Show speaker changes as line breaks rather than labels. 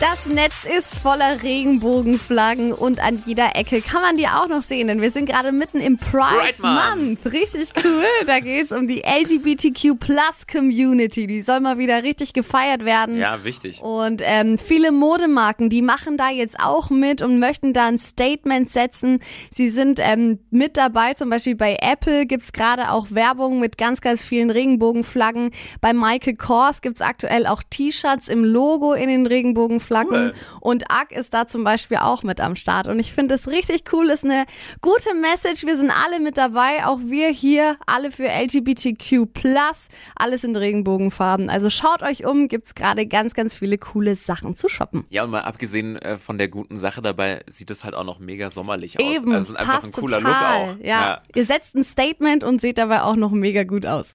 Das Netz ist voller Regenbogenflaggen und an jeder Ecke kann man die auch noch sehen, denn wir sind gerade mitten im Pride,
Pride Month.
Month. Richtig cool. Da geht es um die LGBTQ Plus Community. Die soll mal wieder richtig gefeiert werden.
Ja, wichtig.
Und ähm, viele Modemarken, die machen da jetzt auch mit und möchten da ein Statement setzen. Sie sind ähm, mit dabei, zum Beispiel bei Apple gibt's gerade auch Werbung mit ganz, ganz vielen Regenbogenflaggen. Bei Michael Kors gibt's aktuell auch T-Shirts im Logo in den Regenbogenflaggen.
Cool.
Und ARC ist da zum Beispiel auch mit am Start. Und ich finde es richtig cool, ist eine gute Message. Wir sind alle mit dabei, auch wir hier, alle für LGBTQ+, alles in Regenbogenfarben. Also schaut euch um, gibt's gerade ganz, ganz viele coole Sachen zu shoppen.
Ja, und mal abgesehen äh, von der guten Sache dabei, sieht es halt auch noch mega sommerlich aus.
Eben,
Also es ist einfach ein cooler
total.
Look auch.
Ja. Ihr setzt ein Statement und seht dabei auch noch mega gut aus.